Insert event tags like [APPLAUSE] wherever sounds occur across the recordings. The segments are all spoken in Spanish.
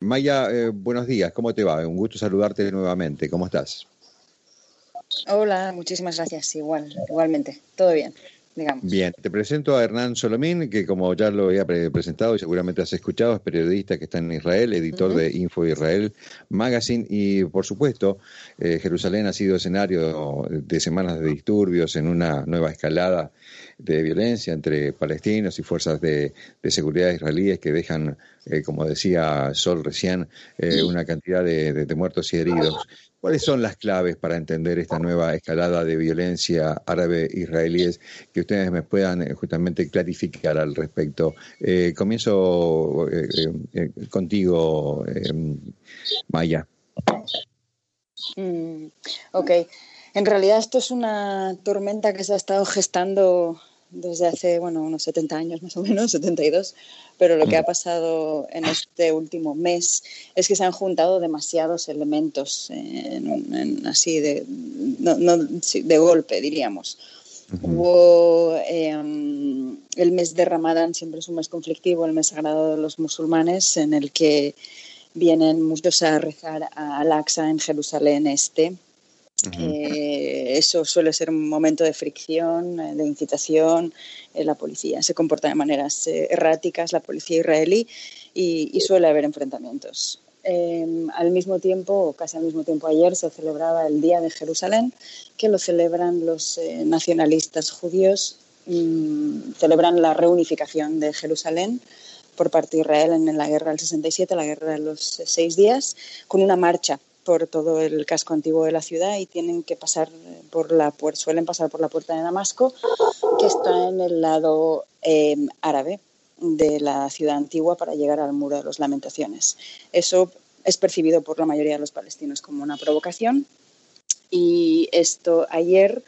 Maya, eh, buenos días, ¿cómo te va? Un gusto saludarte nuevamente, ¿cómo estás? Hola, muchísimas gracias, igual, igualmente, todo bien. Bien, te presento a Hernán Solomín, que como ya lo había presentado y seguramente has escuchado, es periodista que está en Israel, editor de Info Israel Magazine. Y por supuesto eh, Jerusalén ha sido escenario de semanas de disturbios en una nueva escalada de violencia entre palestinos y fuerzas de, seguridad israelíes que dejan, eh, como decía Sol recién, eh, una cantidad de muertos y heridos. ¿Cuáles son las claves para entender esta nueva escalada de violencia árabe-israelíes que ustedes me puedan eh, justamente clarificar al respecto? Eh, comienzo eh, contigo, Maya. Mm, ok. En realidad esto es una tormenta que se ha estado gestando desde hace, bueno, unos 70 años más o menos, [LAUGHS] 72, pero lo que ha pasado en este último mes es que se han juntado demasiados elementos así de, de golpe, diríamos. Hubo em, el mes de Ramadán, siempre es un mes conflictivo, el mes sagrado de los musulmanes, en el que vienen muchos a rezar a Al-Aqsa en Jerusalén Este, eh, eso suele ser un momento de fricción, eh, de incitación. Eh, la policía se comporta de maneras erráticas, la policía israelí, y, suele haber enfrentamientos. Em, al mismo tiempo, casi al mismo tiempo ayer, se celebraba el Día de Jerusalén, que lo celebran los nacionalistas judíos, mm, celebran la reunificación de Jerusalén por parte de Israel en la guerra del 67, la guerra de los seis días, con una marcha por todo el casco antiguo de la ciudad y tienen que pasar por la suelen pasar por la puerta de Damasco, que está en el lado em, árabe de la ciudad antigua para llegar al muro de las lamentaciones. Eso es percibido por la mayoría de los palestinos como una provocación y esto ayer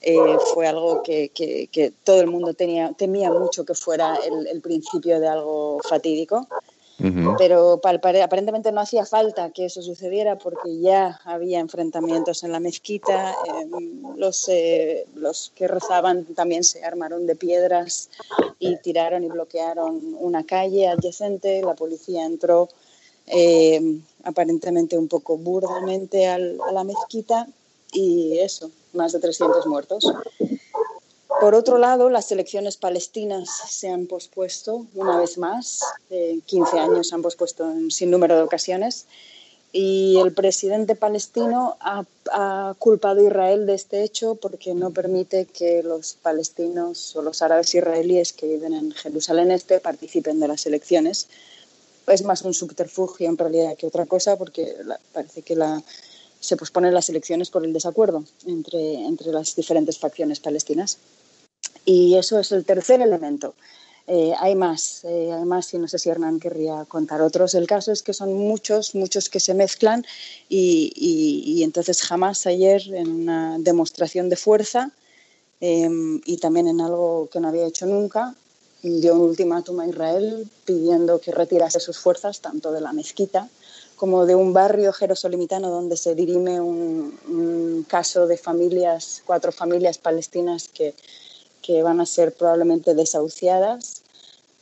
eh, fue algo que, todo el mundo tenía, temía mucho que fuera el principio de algo fatídico pero aparentemente no hacía falta que eso sucediera porque ya había enfrentamientos en la mezquita. Em, los, eh, los que rezaban también se armaron de piedras y tiraron y bloquearon una calle adyacente. La policía entró em, aparentemente un poco burdamente a la mezquita y eso, más de 300 muertos. Por otro lado, las elecciones palestinas se han pospuesto una vez más, 15 años se han pospuesto en sin número de ocasiones, y el presidente palestino ha, culpado a Israel de este hecho porque no permite que los palestinos o los árabes israelíes que viven en Jerusalén Este participen de las elecciones. Es más un subterfugio en realidad que otra cosa porque parece que se posponen las elecciones por el desacuerdo entre, entre las diferentes facciones palestinas. Y eso es el tercer elemento. Eh, hay más, eh, hay y no sé si Hernán querría contar otros. El caso es que son muchos, muchos que se mezclan y, y, entonces jamás ayer en una demostración de fuerza em, y también en algo que no había hecho nunca, dio un ultimátum a Israel pidiendo que retirase sus fuerzas tanto de la mezquita como de un barrio jerosolimitano donde se dirime un caso de familias, cuatro familias palestinas que que van a ser probablemente desahuciadas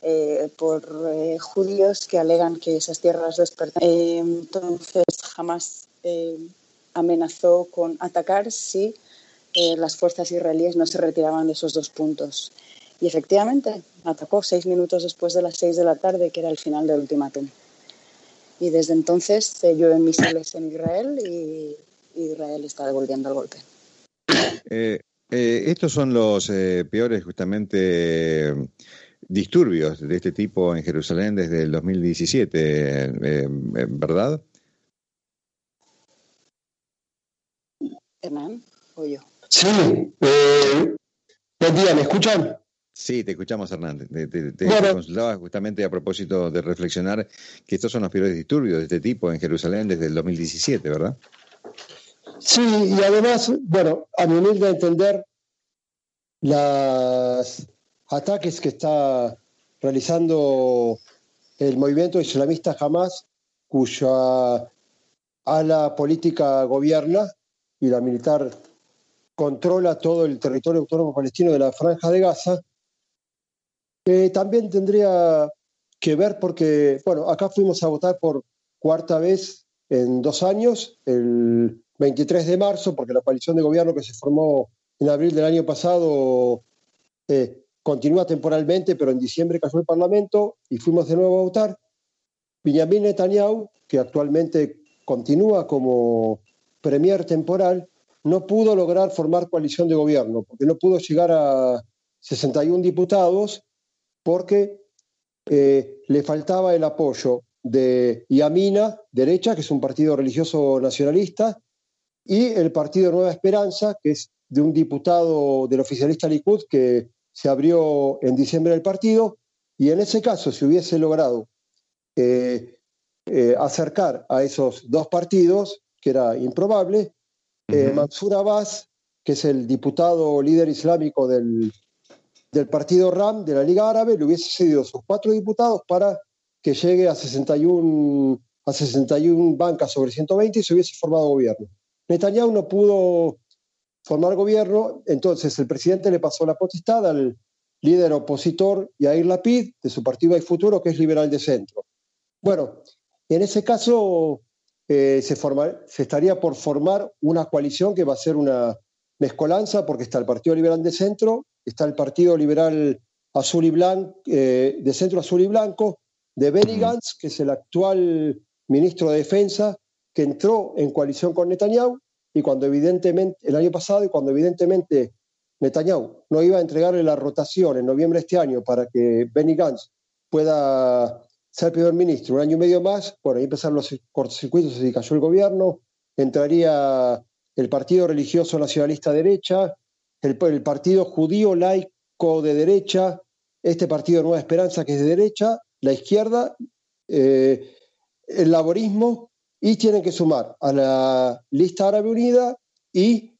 eh, por eh, judíos que alegan que esas tierras les eh, entonces jamás amenazó con atacar si las fuerzas israelíes no se retiraban de esos dos puntos. Y efectivamente, atacó seis minutos después de las seis de la tarde, que era el final del ultimátum. Y desde entonces se llueven misiles en Israel y Israel está devolviendo el golpe. Eh, estos son los eh, peores justamente disturbios de este tipo en Jerusalén desde el 2017, eh, ¿verdad? Hernán, o yo. Sí, buen día, ¿me escuchan? Sí, te escuchamos, Hernán. Te, consultaba justamente a propósito de reflexionar que estos son los peores disturbios de este tipo en Jerusalén desde el 2017, ¿verdad? Sí, y además, bueno, a mi humilde entender, los ataques que está realizando el movimiento islamista Hamas, cuya ala política gobierna y la militar controla todo el territorio autónomo palestino de la franja de Gaza, también tendría que ver porque, bueno, acá fuimos a votar por cuarta vez en dos años, el 23 de marzo, porque la coalición de gobierno que se formó en abril del año pasado eh, continúa temporalmente, pero en diciembre cayó el Parlamento y fuimos de nuevo a votar. Benjamin Netanyahu, que actualmente continúa como premier temporal, no pudo lograr formar coalición de gobierno, porque no pudo llegar a 61 diputados, porque eh, le faltaba el apoyo de Yamina, derecha, que es un partido religioso nacionalista, y el partido Nueva Esperanza, que es de un diputado del oficialista Likud que se abrió en diciembre del partido, y en ese caso, si hubiese logrado eh, eh, acercar a esos dos partidos, que era improbable, eh, Mansur Abbas, que es el diputado líder islámico del, del partido RAM de la Liga Árabe, le hubiese cedido sus cuatro diputados para que llegue a 61, a 61 bancas sobre 120 y se hubiese formado gobierno. Netanyahu no pudo formar gobierno, entonces el presidente le pasó la potestad al líder opositor Yair Lapid de su partido Hay Futuro, que es liberal de centro. Bueno, en ese caso eh, se, se estaría por formar una coalición que va a ser una mezcolanza, porque está el Partido Liberal de Centro, está el Partido Liberal Azul y Blanco, eh, de Centro Azul y Blanco, de Benny Gantz, que es el actual ministro de Defensa, que entró en coalición con Netanyahu, y cuando evidentemente, el año pasado, y cuando evidentemente Netanyahu no iba a entregarle la rotación en noviembre de este año para que Benny Gantz pueda ser primer ministro un año y medio más, bueno, ahí empezaron los cortocircuitos y cayó el gobierno, entraría el Partido Religioso Nacionalista Derecha, el, Partido Judío Laico de Derecha, este Partido Nueva Esperanza que es de derecha, la izquierda, eh, el laborismo y tienen que sumar a la lista árabe unida y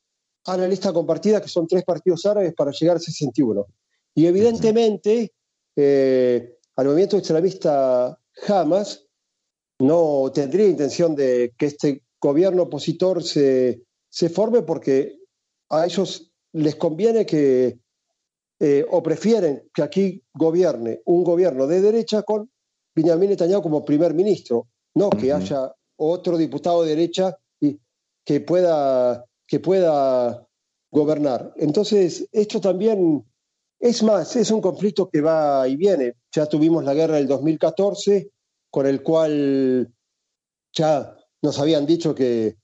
a la lista compartida, que son tres partidos árabes, para llegar a 61. Y evidentemente eh, al movimiento extremista Hamas no tendría intención de que este gobierno opositor se, se forme porque a ellos les conviene que eh, o prefieren que aquí gobierne un gobierno de derecha con Benjamin Netanyahu como primer ministro, no que haya otro diputado de derecha y, que, pueda, que pueda gobernar. Entonces, esto también es más, es un conflicto que va y viene. Ya tuvimos la guerra del 2014, con el cual ya nos habían dicho que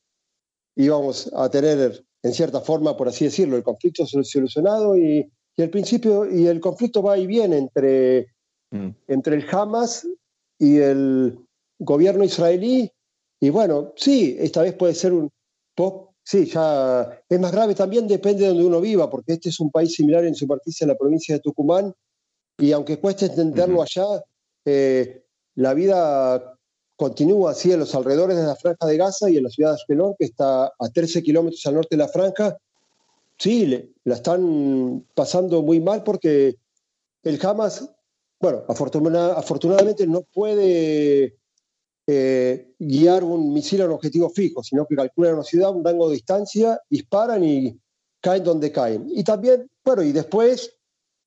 íbamos a tener, en cierta forma, por así decirlo, el conflicto solucionado y, el principio y el conflicto va y viene entre, mm. entre el Hamas y el gobierno israelí y bueno, sí, esta vez puede ser un poco, sí, ya es más grave también, depende de donde uno viva, porque este es un país similar en superficie a la provincia de Tucumán, y aunque cueste entenderlo allá, eh, la vida continúa así en los alrededores de la franja de Gaza y en la ciudad de Ashkelon, que está a 13 kilómetros al norte de la franja, sí, la están pasando muy mal porque el Hamas, bueno, afortunadamente no puede eh, guiar un misil a un objetivo fijo, sino que calculan una ciudad, un rango de distancia, disparan y caen donde caen. Y también, bueno, y después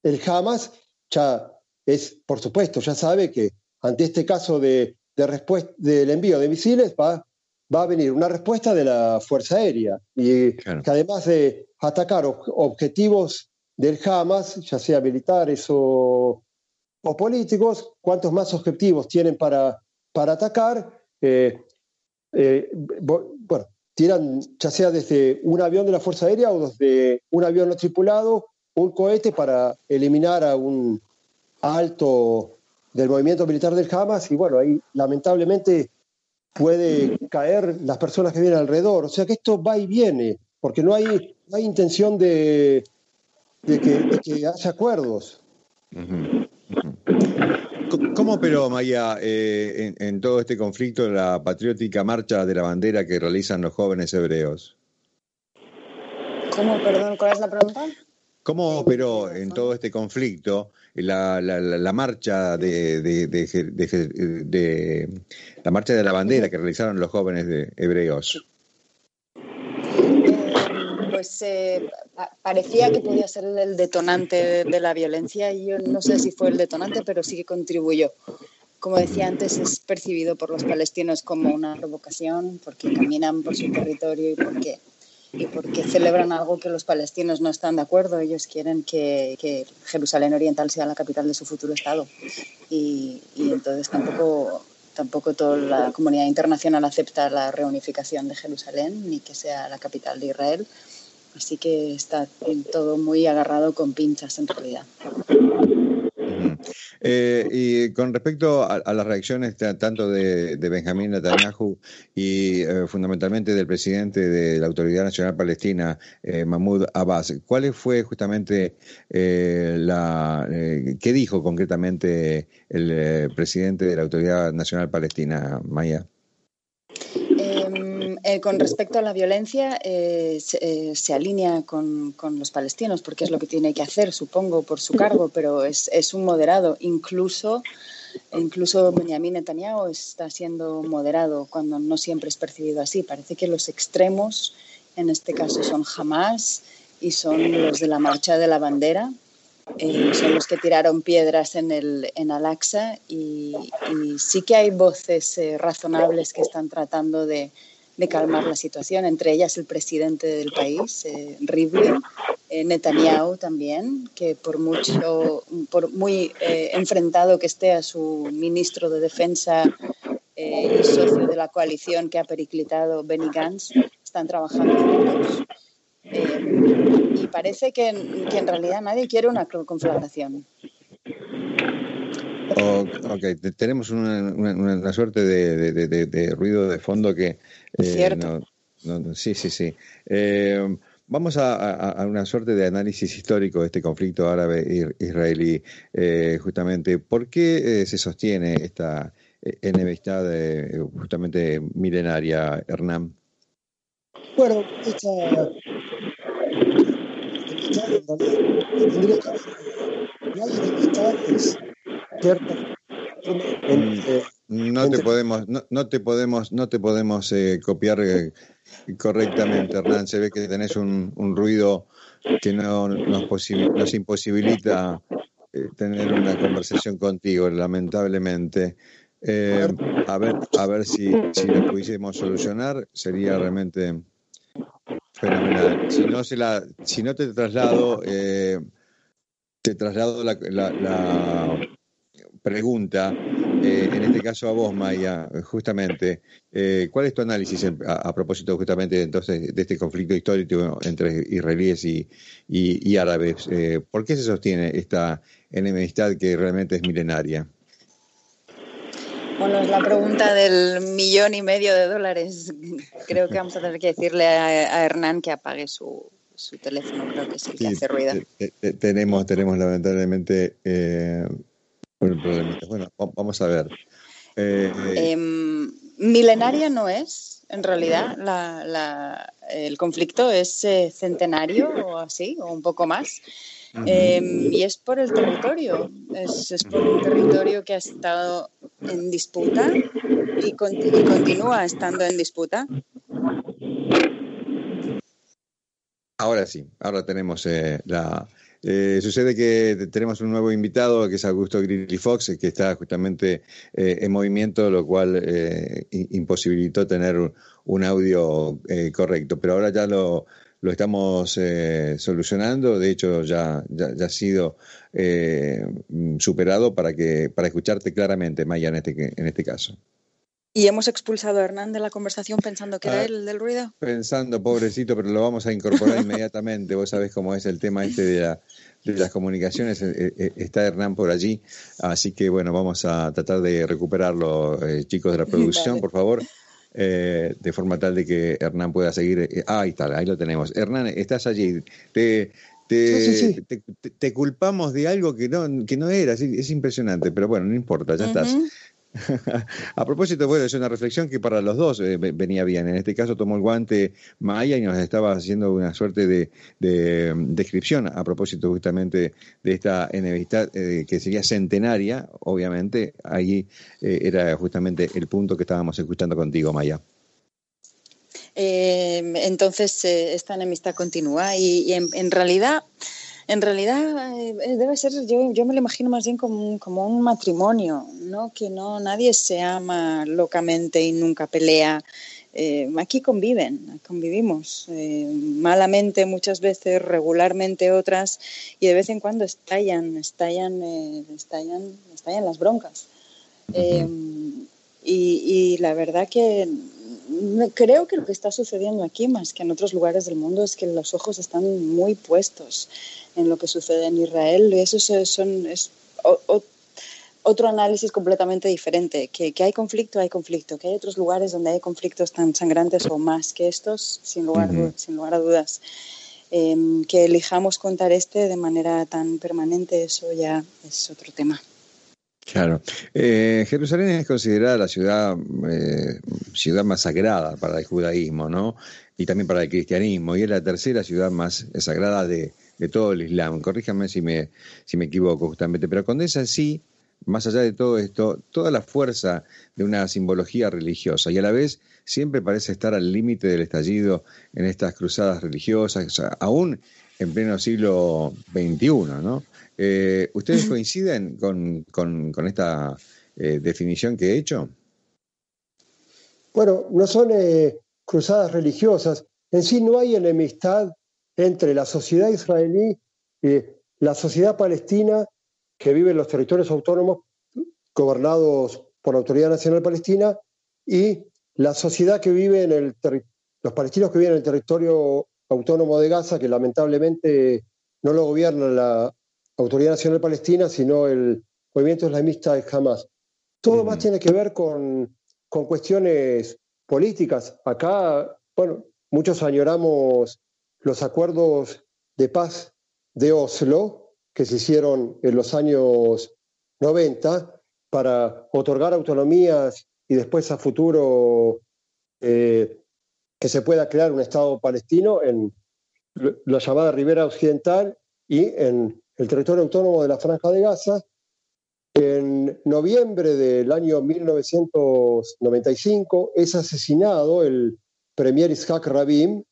el Hamas ya es, por supuesto, ya sabe que ante este caso de, respuesta del envío de misiles va, va a venir una respuesta de la Fuerza Aérea y que además de atacar objetivos del Hamas, ya sea militares o, o políticos, cuántos más objetivos tienen para para atacar, eh, eh, bueno, tiran ya sea desde un avión de la Fuerza Aérea o desde un avión no tripulado, un cohete para eliminar a un alto del movimiento militar del Hamas y bueno, ahí lamentablemente puede caer las personas que vienen alrededor. O sea que esto va y viene, porque no hay, hay intención de, que, haya acuerdos. ¿Cómo operó, Maya, eh, en, todo este conflicto la patriótica marcha de la bandera que realizan los jóvenes hebreos? ¿Cómo, perdón, cuál es la pregunta? ¿Cómo operó en todo este conflicto la, marcha de, de, la marcha de la bandera que realizaron los jóvenes hebreos? Pues eh, parecía que podía ser el detonante de, la violencia y yo no sé si fue el detonante, pero sí que contribuyó. como decía antes, es percibido por los palestinos como una provocación porque caminan por su territorio y porque, y porque celebran algo que los palestinos no están de acuerdo. Ellos quieren que, que Jerusalén Oriental sea la capital de su futuro Estado. Y, y entonces tampoco tampoco toda la comunidad internacional acepta la reunificación de Jerusalén ni que sea la capital de Israel. Así que está todo muy agarrado con pinchas en realidad. Eh, y con respecto a, las reacciones tanto de, Benjamín Netanyahu y eh, fundamentalmente del presidente de la Autoridad Nacional Palestina, eh, Mahmoud Abbas, ¿cuál fue justamente la... ¿Qué dijo concretamente el presidente de la Autoridad Nacional Palestina, Maya? Eh, con respecto a la violencia, eh, eh, se, alinea con, los palestinos, porque es lo que tiene que hacer, supongo, por su cargo, pero es, un moderado. Incluso, incluso Benjamin Netanyahu está siendo moderado cuando no siempre es percibido así. Parece que los extremos, en este caso, son Hamas y son los de la marcha de la bandera. son los que tiraron piedras en, el, en Al-Aqsa y, y sí que hay voces razonables que están tratando de, de calmar la situación, entre ellas el presidente del país, eh, Rivlin, eh, Netanyahu también, que por mucho, por muy eh, enfrentado que esté a su ministro de Defensa y socio de la coalición que ha periclitado Benny Gantz, están trabajando juntos. y parece que, que en realidad nadie quiere una conflagración. Ok, tenemos una, suerte de, ruido de fondo que... Eh, sí, sí, sí. Eh, vamos a, una suerte de análisis histórico de este conflicto árabe-israelí, eh, justamente. ¿Por qué se sostiene esta enemistad justamente milenaria, Hernán? Bueno, esta enemistad es Mm, no te podemos, no, te podemos, no te podemos eh, copiar eh, correctamente, Hernán. Se ve que tenés un, ruido que no nos, nos imposibilita eh, tener una conversación contigo, lamentablemente. a ver, a ver si, si lo pudiésemos solucionar, sería realmente fenomenal. Si no se la, si no te traslado, te traslado la pregunta, eh, en este caso a vos, Maya, justamente, eh, ¿cuál es tu análisis a, propósito justamente entonces de este conflicto histórico entre israelíes y, árabes? Eh, ¿Por qué se sostiene esta enemistad que realmente es milenaria? Bueno, es la pregunta del millón y medio de dólares. Creo que vamos a tener que decirle a, Hernán que apague su, teléfono, creo que es el que hace ruido. tenemos, tenemos lamentablemente bueno, vamos a ver. Eh, em, milenaria no es, en realidad. el conflicto es eh, centenario o así, o un poco más. Em, y es por el territorio, es, por un territorio que ha estado en disputa y, continúa estando en disputa. Ahora sí, ahora tenemos eh, la, eh, sucede que tenemos un nuevo invitado que es Augusto Grilly Fox, que está justamente eh, en movimiento, lo cual eh, imposibilitó tener un audio correcto. Pero ahora ya lo, estamos solucionando. De hecho, ya, ya, ha sido superado para, que, para escucharte claramente, Maya, en este, en este caso. ¿Y hemos expulsado a Hernán de la conversación pensando que era ah, él el del ruido? Pensando, pobrecito, pero lo vamos a incorporar [LAUGHS] inmediatamente. Vos sabés cómo es el tema este de, la, de las comunicaciones. Eh, eh, está Hernán por allí, así que bueno, vamos a tratar de recuperarlo, eh, chicos de la [LAUGHS] producción, por favor. de forma tal de que Hernán pueda seguir. Ah, ahí está, ahí lo tenemos. Hernán, estás allí. Te, te, te, culpamos de algo que no, que no era, es, impresionante, pero bueno, no importa, ya estás. [LAUGHS] a propósito, bueno, es una reflexión que para los dos eh, venía bien. En este caso tomó el guante Maya y nos estaba haciendo una suerte de, descripción a propósito justamente de esta enemistad eh, que sería centenaria, obviamente. Ahí eh, era justamente el punto que estábamos escuchando contigo, Maya. entonces, esta enemistad continúa y, en, realidad En realidad eh, debe ser, yo, yo, me lo imagino más bien como, como, un matrimonio, ¿no? Que no nadie se ama locamente y nunca pelea. Eh, aquí conviven, convivimos eh, malamente muchas veces, regularmente otras, y de vez en cuando estallan, estallan, estallan, estallan las broncas. y, y la verdad que creo que lo que está sucediendo aquí, más que en otros lugares del mundo, es que los ojos están muy puestos en lo que sucede en Israel. Y eso son, es otro análisis completamente diferente. Que, hay conflicto, hay conflicto. Que hay otros lugares donde hay conflictos tan sangrantes o más que estos, sin lugar, sin lugar a dudas. Em, que elijamos contar este de manera tan permanente, eso ya es otro tema. Claro. Eh, Jerusalén es considerada la ciudad, eh, ciudad más sagrada para el judaísmo, ¿no? Y también para el cristianismo, y es la tercera ciudad más sagrada de, todo el Islam. Corríjame si me, si me equivoco justamente, pero condensa sí, más allá de todo esto, toda la fuerza de una simbología religiosa y a la vez siempre parece estar al límite del estallido en estas cruzadas religiosas, aún en pleno siglo XXI, ¿no? Eh, ¿Ustedes coinciden con, con, esta eh, definición que he hecho? Bueno, no son eh, cruzadas religiosas. En sí no hay enemistad entre la sociedad israelí y la sociedad palestina que vive en los territorios autónomos gobernados por la Autoridad Nacional Palestina y la sociedad que vive en el los palestinos que viven en el territorio autónomo de Gaza, que lamentablemente no lo gobierna la Autoridad Nacional Palestina, sino el movimiento islamista de Hamas. Todo más tiene que ver con, con cuestiones políticas. Acá, bueno, muchos añoramos los acuerdos de paz de Oslo, que se hicieron en los años 90 para otorgar autonomías y después a futuro eh, que se pueda crear un Estado palestino en la llamada Ribera Occidental y en el territorio autónomo de la Franja de Gaza. En noviembre del año 1995 es asesinado el premier Isaac Rabin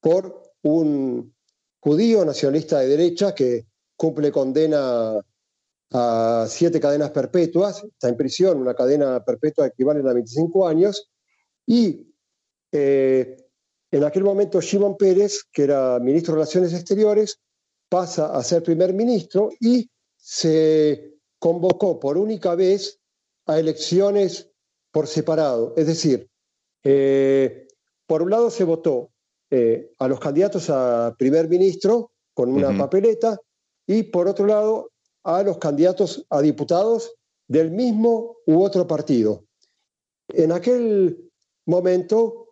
por un judío nacionalista de derecha que cumple condena a siete cadenas perpetuas, está en prisión, una cadena perpetua equivalente a 25 años, y eh, en aquel momento Shimon Pérez, que era ministro de Relaciones Exteriores, pasa a ser primer ministro y se convocó por única vez a elecciones por separado. Es decir, eh, por un lado se votó eh, a los candidatos a primer ministro con una papeleta y por otro lado a los candidatos a diputados del mismo u otro partido. En aquel momento,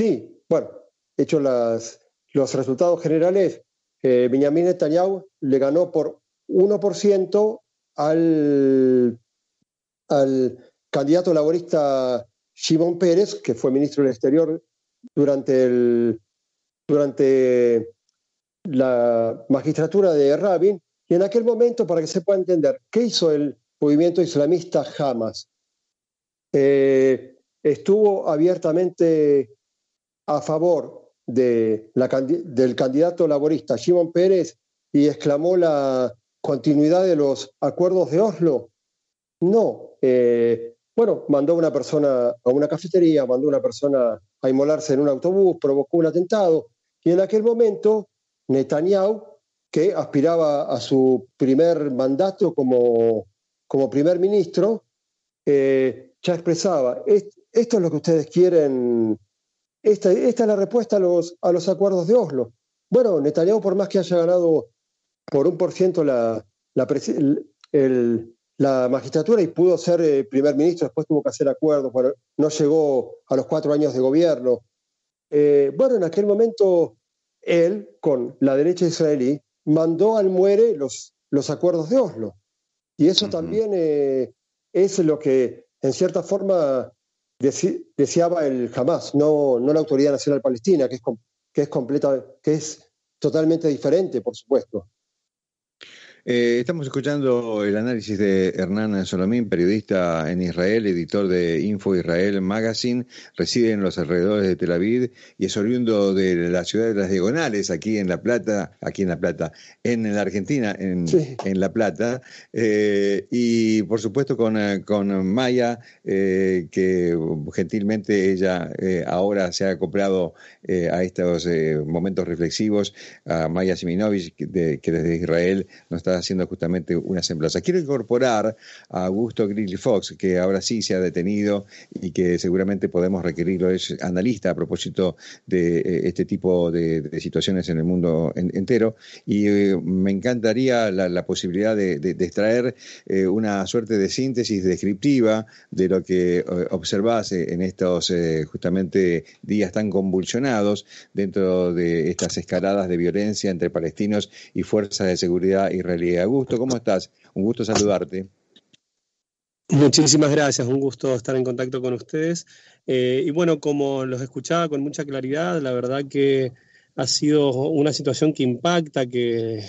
sí, bueno, hecho los resultados generales, eh, Benjamin Netanyahu le ganó por 1% al, al candidato laborista Shimon Pérez, que fue ministro del Exterior durante, el, durante la magistratura de Rabin. Y en aquel momento, para que se pueda entender, ¿qué hizo el movimiento islamista Hamas? Eh, estuvo abiertamente a favor de la, del candidato laborista Shimon Pérez y exclamó la continuidad de los acuerdos de Oslo? No. Eh, bueno, mandó una persona a una cafetería, mandó una persona a inmolarse en un autobús, provocó un atentado. Y en aquel momento, Netanyahu, que aspiraba a su primer mandato como, como primer ministro, eh, ya expresaba, esto es lo que ustedes quieren esta, es la respuesta a los, a los acuerdos de Oslo. Bueno, Netanyahu, por más que haya ganado por un por ciento la, la, magistratura y pudo ser eh, primer ministro, después tuvo que hacer acuerdos, bueno, no llegó a los cuatro años de gobierno. Eh, bueno, en aquel momento él, con la derecha israelí, mandó al muere los, los acuerdos de Oslo. Y eso también eh, es lo que, en cierta forma, deseaba el Hamas, no, no la Autoridad Nacional Palestina, que es, que es, completa, que es totalmente diferente, por supuesto. Eh, estamos escuchando el análisis de Hernán Solomín, periodista en Israel, editor de Info Israel Magazine, reside en los alrededores de Tel Aviv y es oriundo de la ciudad de las Diagonales, aquí en La Plata, aquí en La Plata, en la Argentina, en, La Plata, eh, y por supuesto con, eh, con Maya, que gentilmente ella ahora se ha acoplado a estos momentos reflexivos, a Maya Siminovich, que, desde Israel nos está haciendo justamente una semblanza. Quiero incorporar a Augusto Grilly Fox, que ahora sí se ha detenido y que seguramente podemos requerirlo, es analista a propósito de eh, este tipo de, situaciones en el mundo entero. Y eh, me encantaría la, posibilidad de, extraer eh, una suerte de síntesis descriptiva de lo que observase en estos justamente días tan convulsionados dentro de estas escaladas de violencia entre palestinos y fuerzas de seguridad israelíes Augusto, ¿cómo estás? Un gusto saludarte. Muchísimas gracias, un gusto estar en contacto con ustedes. Eh, y bueno, como los escuchaba con mucha claridad, la verdad que ha sido una situación que impacta, que,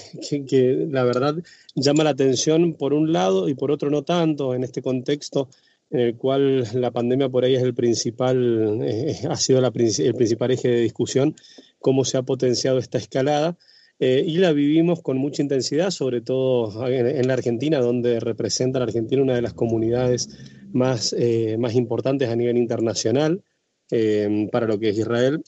que, la verdad llama la atención por un lado y por otro no tanto en este contexto en el cual la pandemia por ahí es el principal, eh, ha sido el principal eje de discusión, cómo se ha potenciado esta escalada. Eh, y la vivimos con mucha intensidad, sobre todo en, la Argentina, donde representa la Argentina una de las comunidades más, eh, más importantes a nivel internacional eh, para lo que es Israel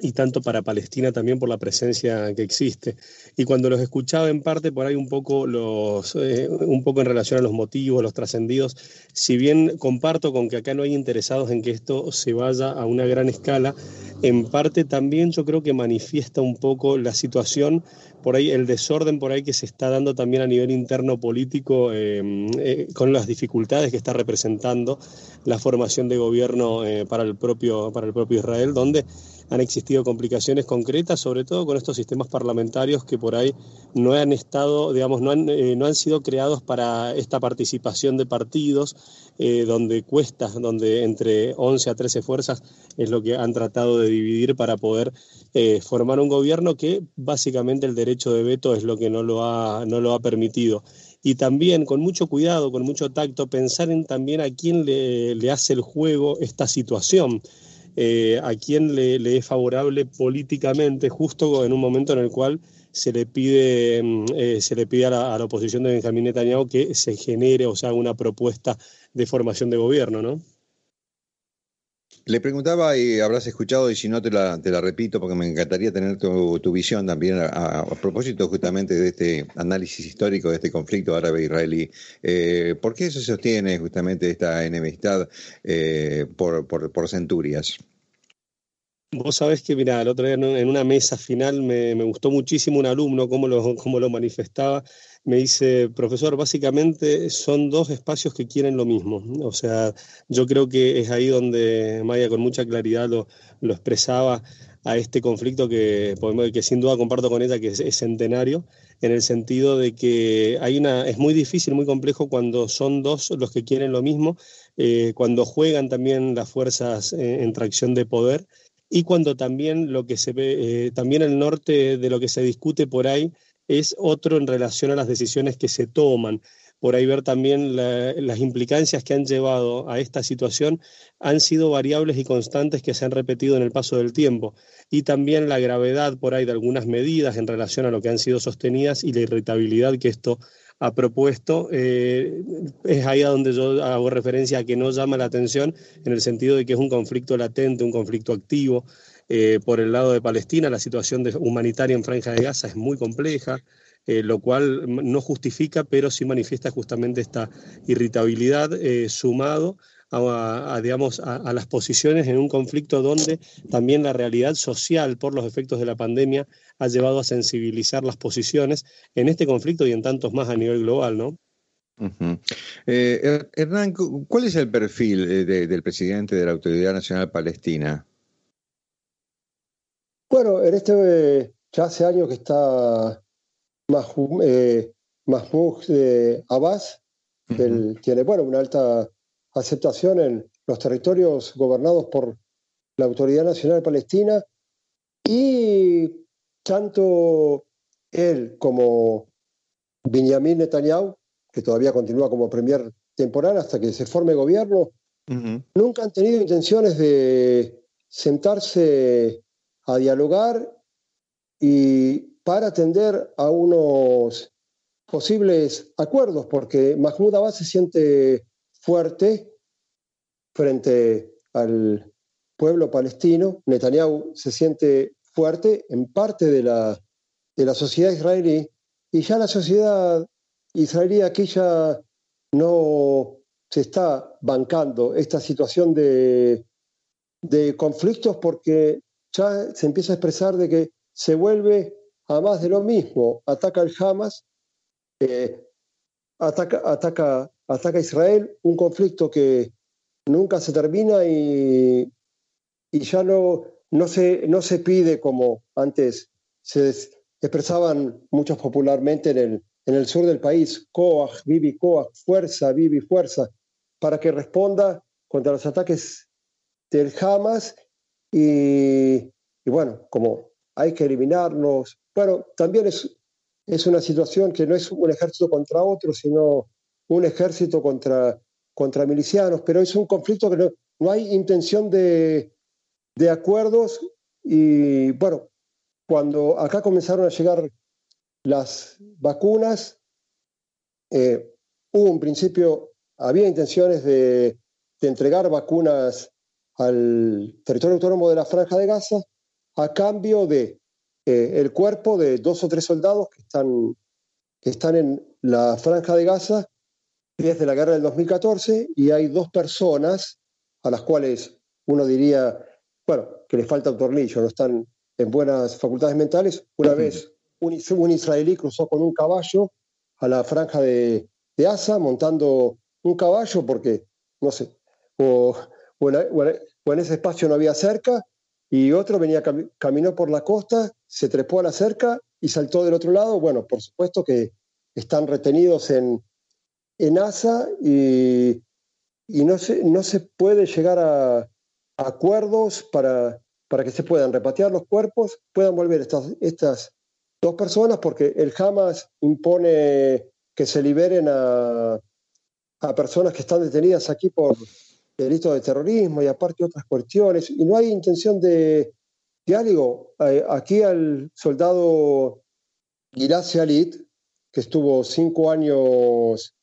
y tanto para Palestina también por la presencia que existe. Y cuando los escuchaba en parte por ahí un poco, los, eh, un poco en relación a los motivos, los trascendidos, si bien comparto con que acá no hay interesados en que esto se vaya a una gran escala, en parte también yo creo que manifiesta un poco la situación, por ahí el desorden por ahí que se está dando también a nivel interno político eh, eh, con las dificultades que está representando la formación de gobierno para, el propio, para el propio Israel, donde han existido complicaciones concretas, sobre todo con estos sistemas parlamentarios que por ahí no han estado, digamos, no han, eh, no han sido creados para esta participación de partidos, eh, donde cuesta, donde entre 11 a 13 fuerzas es lo que han tratado de dividir para poder eh, formar un gobierno que básicamente el derecho de veto es lo que no lo ha, no lo ha permitido y también con mucho cuidado, con mucho tacto, pensar en también a quién le, le hace el juego esta situación. Eh, a quién le, es favorable políticamente, justo en un momento en el cual se le pide, mm, eh, se le pide a la, oposición de Benjamín Netanyahu que se genere, o sea, una propuesta de formación de gobierno, ¿no? Le preguntaba y habrás escuchado, y si no te la, te la repito, porque me encantaría tener tu, visión también a, propósito justamente de este análisis histórico de este conflicto árabe-israelí. Eh, ¿Por qué se sostiene justamente esta enemistad por, por centurias? Vos sabés que, mira, el otro día en una mesa final me, gustó muchísimo un alumno, cómo lo, cómo lo manifestaba. Me dice, profesor, básicamente son dos espacios que quieren lo mismo. O sea, yo creo que es ahí donde Maya con mucha claridad lo, lo expresaba a este conflicto que, que sin duda comparto con ella, que es, centenario, en el sentido de que hay una, es muy difícil, muy complejo cuando son dos los que quieren lo mismo, eh, cuando juegan también las fuerzas en tracción de poder y cuando también lo que se ve, eh, también el norte de lo que se discute por ahí es otro en relación a las decisiones que se toman. Por ahí ver también las implicancias que han llevado a esta situación han sido variables y constantes que se han repetido en el paso del tiempo. Y también la gravedad por ahí de algunas medidas en relación a lo que han sido sostenidas y la irritabilidad que esto ha propuesto, eh, es ahí a donde yo hago referencia a que no llama la atención en el sentido de que es un conflicto latente, un conflicto activo. Eh, por el lado de Palestina, la situación humanitaria en Franja de Gaza es muy compleja. Eh, lo cual no justifica, pero sí manifiesta justamente esta irritabilidad sumado a, digamos, a, las posiciones en un conflicto donde también la realidad social por los efectos de la pandemia ha llevado a sensibilizar las posiciones en este conflicto y en tantos más a nivel global, ¿no? Eh, Hernán, ¿cuál es el perfil eh, del presidente de la Autoridad Nacional Palestina? Bueno, en este ya hace años que está Mahmoud eh, Abbas, él tiene bueno una alta aceptación en los territorios gobernados por la Autoridad Nacional Palestina y tanto él como Benjamin Netanyahu, que todavía continúa como premier temporal hasta que se forme gobierno, nunca han tenido intenciones de sentarse a dialogar y para atender a unos posibles acuerdos, porque Mahmoud Abbas se siente fuerte frente al pueblo palestino, Netanyahu se siente fuerte en parte de la, de la sociedad israelí, y ya la sociedad israelí aquí ya no se está bancando esta situación de, de conflictos porque ya se empieza a expresar de que se vuelve a más de lo mismo. Ataca el Hamas, eh, ataca, ataca, ataca a Israel, un conflicto que nunca se termina y, y ya no, no, se, no se pide como antes se expresaban muchos popularmente en el, en el sur del país, Koach, Bibi Koach, fuerza, Bibi, fuerza, para que responda contra los ataques del Hamas y, y bueno, como hay que eliminarlos, bueno, también es, es una situación que no es un ejército contra otro, sino un ejército contra, contra milicianos, pero es un conflicto que no, no hay intención de, de acuerdos y bueno, cuando acá comenzaron a llegar las vacunas, eh, hubo un principio, había intenciones de, de, entregar vacunas al territorio autónomo de la Franja de Gaza a cambio de eh, el cuerpo de dos o tres soldados que están, que están en la Franja de Gaza desde la guerra del 2014 y hay dos personas a las cuales uno diría bueno, que les falta un tornillo, no están en buenas facultades mentales. Una vez un, israelí cruzó con un caballo a la franja de, de Asa montando un caballo porque, no sé, o, en, ese espacio no había cerca y otro venía, caminó por la costa, se trepó a la cerca y saltó del otro lado. Bueno, por supuesto que están retenidos en, en Asa y, y no, se, no se puede llegar a, acuerdos para, para que se puedan repatriar los cuerpos, puedan volver estas, estas dos personas, porque el Hamas impone que se liberen a, a personas que están detenidas aquí por delitos de terrorismo y aparte otras cuestiones, y no hay intención de diálogo. Eh, aquí al soldado Gilad Shalit, que estuvo cinco años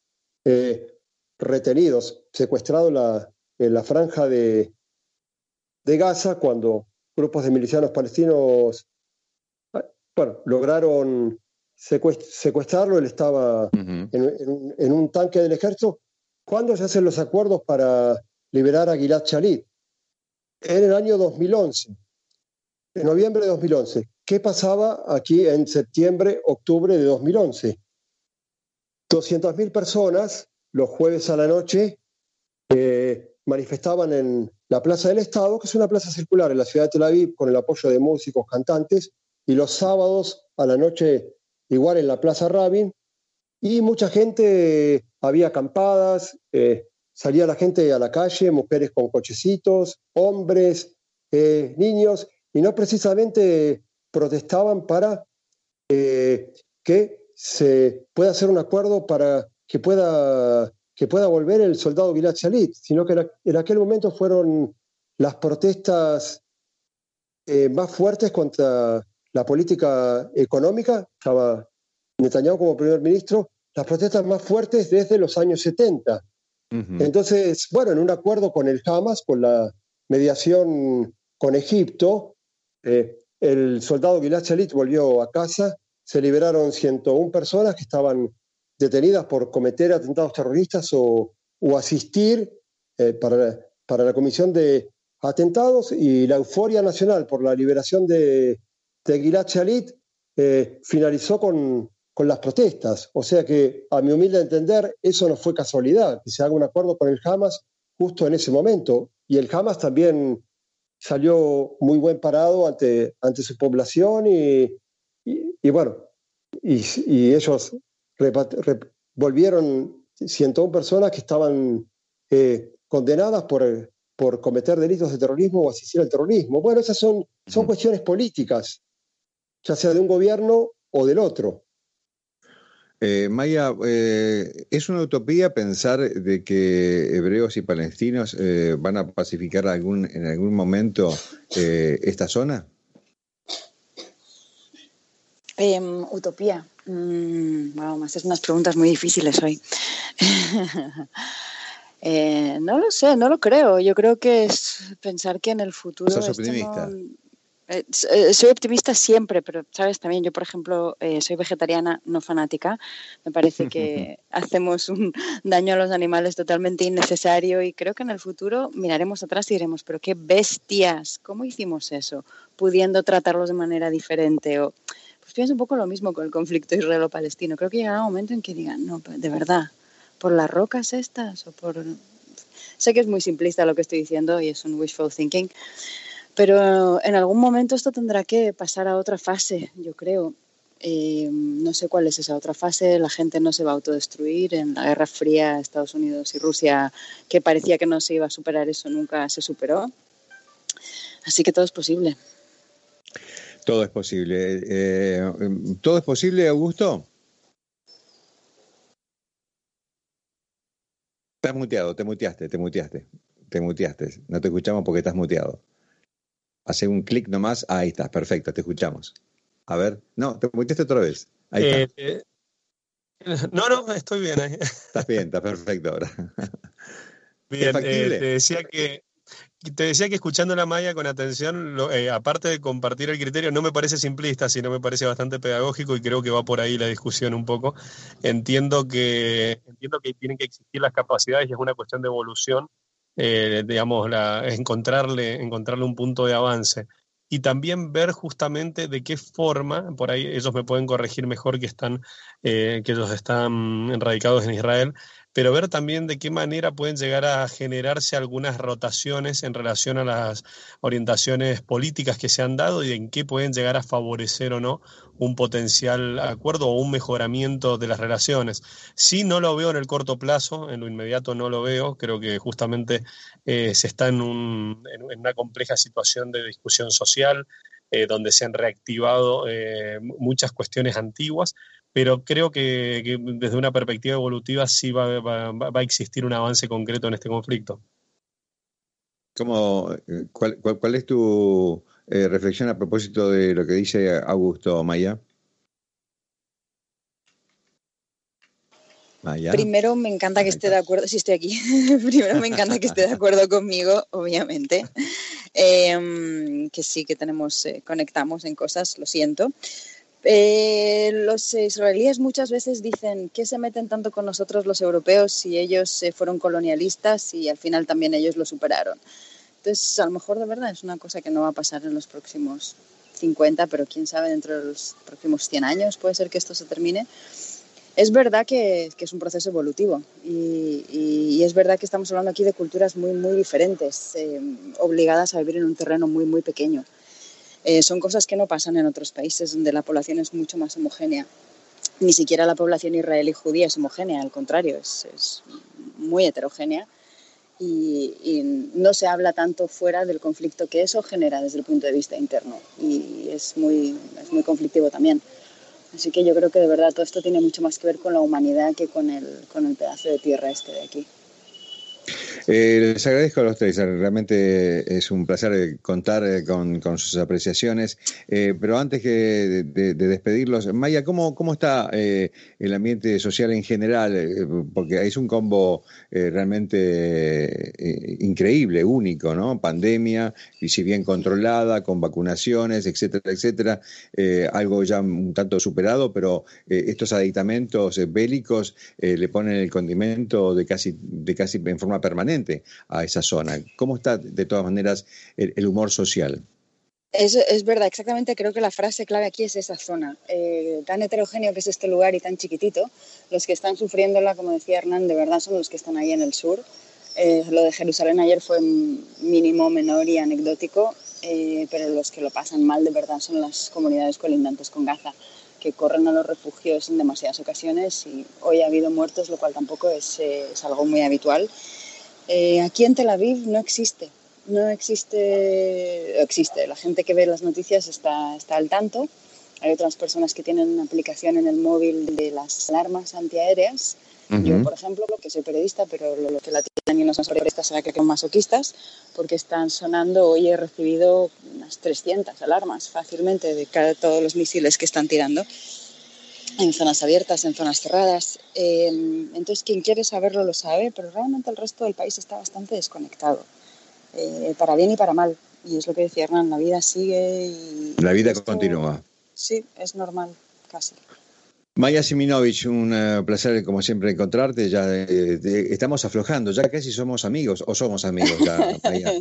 eh, retenidos, secuestrado la, en la franja de, de Gaza cuando grupos de milicianos palestinos bueno, lograron secuestrarlo, él estaba en, un, tanque del ejército. ¿Cuándo se hacen los acuerdos para liberar a Gilad Shalit? En el año 2011, en noviembre de 2011. ¿Qué pasaba aquí en septiembre, octubre de 2011? 200.000 personas los jueves a la noche eh, manifestaban en la Plaza del Estado, que es una plaza circular en la ciudad de Tel Aviv con el apoyo de músicos, cantantes, y los sábados a la noche igual en la Plaza Rabin, y mucha gente, había acampadas, eh, salía la gente a la calle, mujeres con cochecitos, hombres, eh, niños, y no precisamente protestaban para que se pueda hacer un acuerdo para que pueda que pueda volver el soldado Gilad Shalit, sino que en aquel momento fueron las protestas eh, más fuertes contra la política económica, estaba Netanyahu como primer ministro, las protestas más fuertes desde los años 70. Entonces, bueno, en un acuerdo con el Hamas, con la mediación con Egipto, eh, el soldado Gilad Shalit volvió a casa, se liberaron 101 personas que estaban detenidas por cometer atentados terroristas o, o asistir eh, para, para, la comisión de atentados y la euforia nacional por la liberación de, de Gilad Shalit eh, finalizó con, con las protestas. O sea que, a mi humilde entender, eso no fue casualidad, que se haga un acuerdo con el Hamas justo en ese momento. Y el Hamas también salió muy buen parado ante, ante su población y, y, bueno, y, y, ellos volvieron 101 personas que estaban eh, condenadas por, por cometer delitos de terrorismo o asistir al terrorismo. Bueno, esas son, son cuestiones políticas, ya sea de un gobierno o del otro. Eh, Maya, eh, ¿es una utopía pensar de que hebreos y palestinos eh, van a pacificar algún, en algún momento esta zona? Em, utopía. Mm, wow, me haces unas preguntas muy difíciles hoy. [LAUGHS] Eh, no lo sé, no lo creo. Yo creo que es pensar que en el futuro. ¿Sos optimista? Eh, eh, soy optimista siempre, pero sabes también, yo por ejemplo soy vegetariana no fanática. Me parece que [LAUGHS] hacemos un daño a los animales totalmente innecesario y creo que en el futuro miraremos atrás y diremos, pero qué bestias, ¿cómo hicimos eso? Pudiendo tratarlos de manera diferente o pienso un poco lo mismo con el conflicto israelo-palestino. Creo que llegará un momento en que digan, no, de verdad, por las rocas estas o por... Sé que es muy simplista lo que estoy diciendo y es un wishful thinking, pero en algún momento esto tendrá que pasar a otra fase, yo creo. Eh, no sé cuál es esa otra fase, la gente no se va a autodestruir. En la Guerra Fría, Estados Unidos y Rusia, que parecía que no se iba a superar eso, nunca se superó. Así que todo es posible. Todo es posible. Eh, ¿Todo es posible, Augusto? Estás muteado, te muteaste, te muteaste, te muteaste. No te escuchamos porque estás muteado. Hace un clic nomás, ahí estás, perfecto, te escuchamos. A ver, no, te muteaste otra vez. Ahí. Eh, eh, no, no, estoy bien ahí. Estás bien, está perfecto ahora. [LAUGHS] Bien, eh, te decía que te decía que escuchando la Maya con atención, eh, aparte de compartir el criterio, no me parece simplista, sino me parece bastante pedagógico y creo que va por ahí la discusión un poco. Entiendo que, entiendo que tienen que existir las capacidades y es una cuestión de evolución, eh, digamos, la, encontrarle, encontrarle un punto de avance. Y también ver justamente de qué forma, por ahí ellos me pueden corregir mejor que están, eh, que ellos están radicados en Israel, pero ver también de qué manera pueden llegar a generarse algunas rotaciones en relación a las orientaciones políticas que se han dado y en qué pueden llegar a favorecer o no un potencial acuerdo o un mejoramiento de las relaciones. Sí, no lo veo en el corto plazo, en lo inmediato no lo veo, creo que justamente eh, se está en, una compleja situación de discusión social, eh, donde se han reactivado eh, muchas cuestiones antiguas, pero creo que, desde una perspectiva evolutiva sí va, a existir un avance concreto en este conflicto. ¿Cómo, cuál, cuál, es tu eh, reflexión a propósito de lo que dice Augusto Maya? Maya. Primero me encanta que esté de acuerdo, sí estoy aquí, [LAUGHS] primero me encanta que esté de acuerdo conmigo, obviamente, em, que sí que tenemos, eh, conectamos en cosas, lo siento, eh, los israelíes muchas veces dicen que se meten tanto con nosotros los europeos si ellos fueron colonialistas y al final también ellos lo superaron. Entonces, a lo mejor de verdad es una cosa que no va a pasar en los próximos 50, pero quién sabe, dentro de los próximos 100 años puede ser que esto se termine. Es verdad que, es un proceso evolutivo y, es verdad que estamos hablando aquí de culturas muy, muy diferentes, eh, obligadas a vivir en un terreno muy, muy pequeño. Eh, son cosas que no pasan en otros países donde la población es mucho más homogénea. Ni siquiera la población israelí judía es homogénea, al contrario, es, muy heterogénea y, no se habla tanto fuera del conflicto que eso genera desde el punto de vista interno y es muy, es muy conflictivo también. Así que yo creo que de verdad todo esto tiene mucho más que ver con la humanidad que con el, con el pedazo de tierra este de aquí. Eh, les agradezco a los tres, realmente es un placer eh, contar eh, con, sus apreciaciones, pero antes que de, despedirlos, Maya, ¿cómo, cómo está el ambiente social en general? porque es un combo realmente increíble, único, ¿no? Pandemia, y si bien controlada, con vacunaciones, etcétera, etcétera, algo ya un tanto superado, pero estos aditamentos bélicos le ponen el condimento de casi, de casi en forma permanente a esa zona. ¿Cómo está, de todas maneras, el, humor social? Es, es, verdad, exactamente creo que la frase clave aquí es esa zona. Eh, tan heterogéneo que es este lugar y tan chiquitito, los que están sufriéndola, como decía Hernán, de verdad son los que están ahí en el sur. Eh, lo de Jerusalén ayer fue mínimo, menor y anecdótico, eh, pero los que lo pasan mal de verdad son las comunidades colindantes con Gaza, que corren a los refugios en demasiadas ocasiones y hoy ha habido muertos, lo cual tampoco es, es algo muy habitual. Eh, aquí en Tel Aviv no existe, no existe, existe, la gente que ve las noticias está, está al tanto. hay otras personas que tienen una aplicación en el móvil de las alarmas antiaéreas. Yo, por ejemplo, que soy periodista, pero lo, que la tienen y no son periodistas será que son masoquistas, porque están sonando, hoy he recibido unas 300 alarmas fácilmente de cada, todos los misiles que están tirando en zonas abiertas, en zonas cerradas. Em, entonces, quien quiere saberlo lo sabe, pero realmente el resto del país está bastante desconectado, eh, para bien y para mal. Y es lo que decía Hernán, la vida sigue y... La vida continúa. Sí, es normal, casi. Maya Siminovich, un eh, placer como siempre encontrarte. Ya eh, estamos aflojando, ya casi somos amigos o somos amigos ya, [LAUGHS] Maya.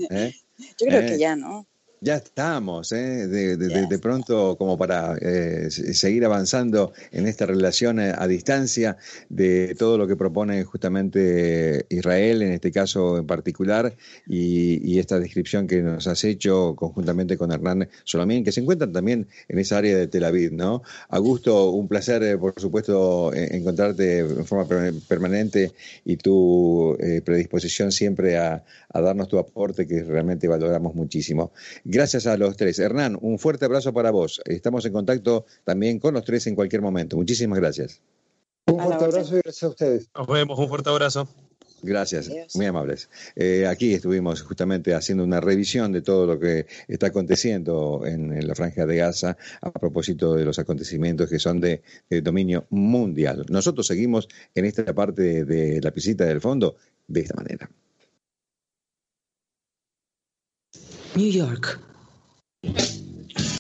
Yo creo que ya, ¿no? Ya estamos, ¿eh? de, pronto como para eh, seguir avanzando en esta relación eh, a, distancia de todo lo que propone justamente Israel, en este caso en particular, y, esta descripción que nos has hecho conjuntamente con Hernán Solamín, que se encuentran también en esa área de Tel Aviv, ¿no? Augusto, un placer, por supuesto, encontrarte en forma permanente y tu predisposición siempre a, a darnos tu aporte que realmente valoramos muchísimo. Gracias a los tres. Hernán, un fuerte abrazo para vos. Estamos en contacto también con los tres en cualquier momento. Muchísimas gracias. Un fuerte abrazo y gracias a ustedes. Nos vemos, un fuerte abrazo. Gracias, muy amables. Eh, aquí estuvimos justamente haciendo una revisión de todo lo que está aconteciendo en, la franja de Gaza a propósito de los acontecimientos que son de, dominio mundial. Nosotros seguimos en esta parte de la visita del fondo de esta manera. New York.